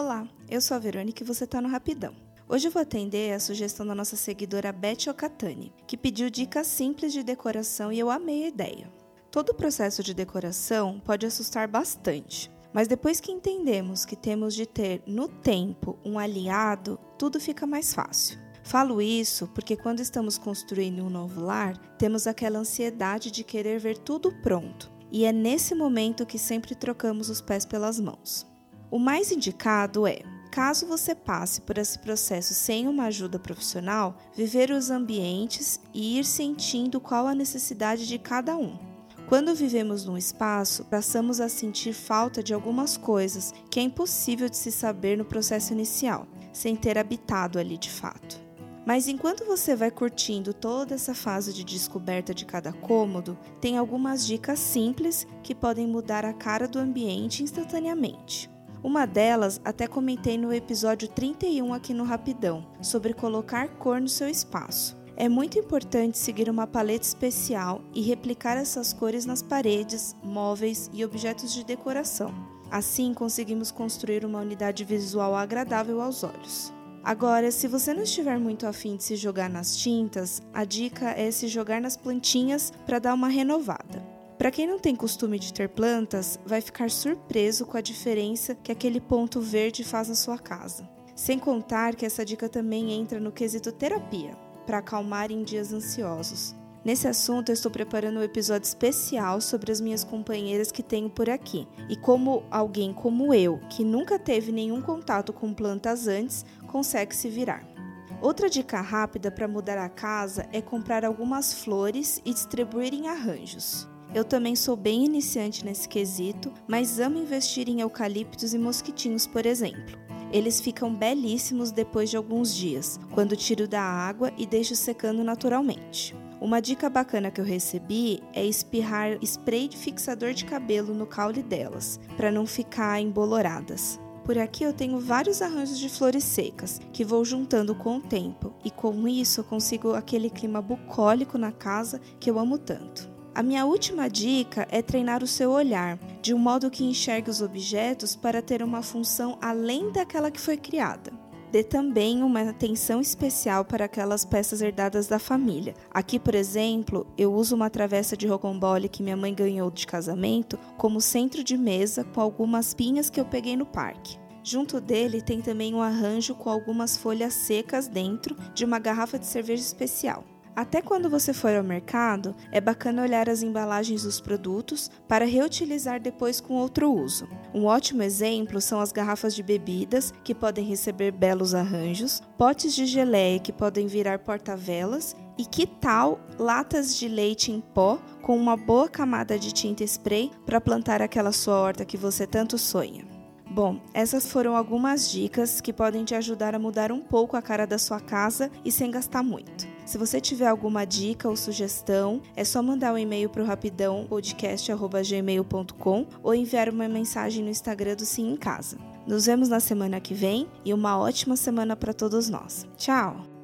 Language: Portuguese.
Olá, eu sou a Verônica e você está no Rapidão. Hoje eu vou atender a sugestão da nossa seguidora Beth Okatani, que pediu dicas simples de decoração e eu amei a ideia. Todo o processo de decoração pode assustar bastante, mas depois que entendemos que temos de ter no tempo um aliado, tudo fica mais fácil. Falo isso porque quando estamos construindo um novo lar, temos aquela ansiedade de querer ver tudo pronto, e é nesse momento que sempre trocamos os pés pelas mãos. O mais indicado é, caso você passe por esse processo sem uma ajuda profissional, viver os ambientes e ir sentindo qual a necessidade de cada um. Quando vivemos num espaço, passamos a sentir falta de algumas coisas que é impossível de se saber no processo inicial, sem ter habitado ali de fato. Mas enquanto você vai curtindo toda essa fase de descoberta de cada cômodo, tem algumas dicas simples que podem mudar a cara do ambiente instantaneamente. Uma delas até comentei no episódio 31 aqui no Rapidão, sobre colocar cor no seu espaço. É muito importante seguir uma paleta especial e replicar essas cores nas paredes, móveis e objetos de decoração. Assim, conseguimos construir uma unidade visual agradável aos olhos. Agora, se você não estiver muito afim de se jogar nas tintas, a dica é se jogar nas plantinhas para dar uma renovada. Para quem não tem costume de ter plantas, vai ficar surpreso com a diferença que aquele ponto verde faz na sua casa. Sem contar que essa dica também entra no quesito terapia, para acalmar em dias ansiosos. Nesse assunto, eu estou preparando um episódio especial sobre as minhas companheiras que tenho por aqui e como alguém como eu, que nunca teve nenhum contato com plantas antes, consegue se virar. Outra dica rápida para mudar a casa é comprar algumas flores e distribuir em arranjos. Eu também sou bem iniciante nesse quesito, mas amo investir em eucaliptos e mosquitinhos, por exemplo. Eles ficam belíssimos depois de alguns dias, quando tiro da água e deixo secando naturalmente. Uma dica bacana que eu recebi é espirrar spray de fixador de cabelo no caule delas, para não ficar emboloradas. Por aqui eu tenho vários arranjos de flores secas que vou juntando com o tempo, e com isso eu consigo aquele clima bucólico na casa que eu amo tanto. A minha última dica é treinar o seu olhar, de um modo que enxergue os objetos para ter uma função além daquela que foi criada. Dê também uma atenção especial para aquelas peças herdadas da família. Aqui, por exemplo, eu uso uma travessa de rocambole que minha mãe ganhou de casamento como centro de mesa com algumas pinhas que eu peguei no parque. Junto dele tem também um arranjo com algumas folhas secas dentro de uma garrafa de cerveja especial. Até quando você for ao mercado, é bacana olhar as embalagens dos produtos para reutilizar depois com outro uso. Um ótimo exemplo são as garrafas de bebidas, que podem receber belos arranjos, potes de geleia que podem virar porta-velas e que tal latas de leite em pó com uma boa camada de tinta spray para plantar aquela sua horta que você tanto sonha? Bom, essas foram algumas dicas que podem te ajudar a mudar um pouco a cara da sua casa e sem gastar muito. Se você tiver alguma dica ou sugestão, é só mandar um e-mail para o rapidão podcast@gmail.com ou enviar uma mensagem no Instagram do Sim em Casa. Nos vemos na semana que vem e uma ótima semana para todos nós. Tchau!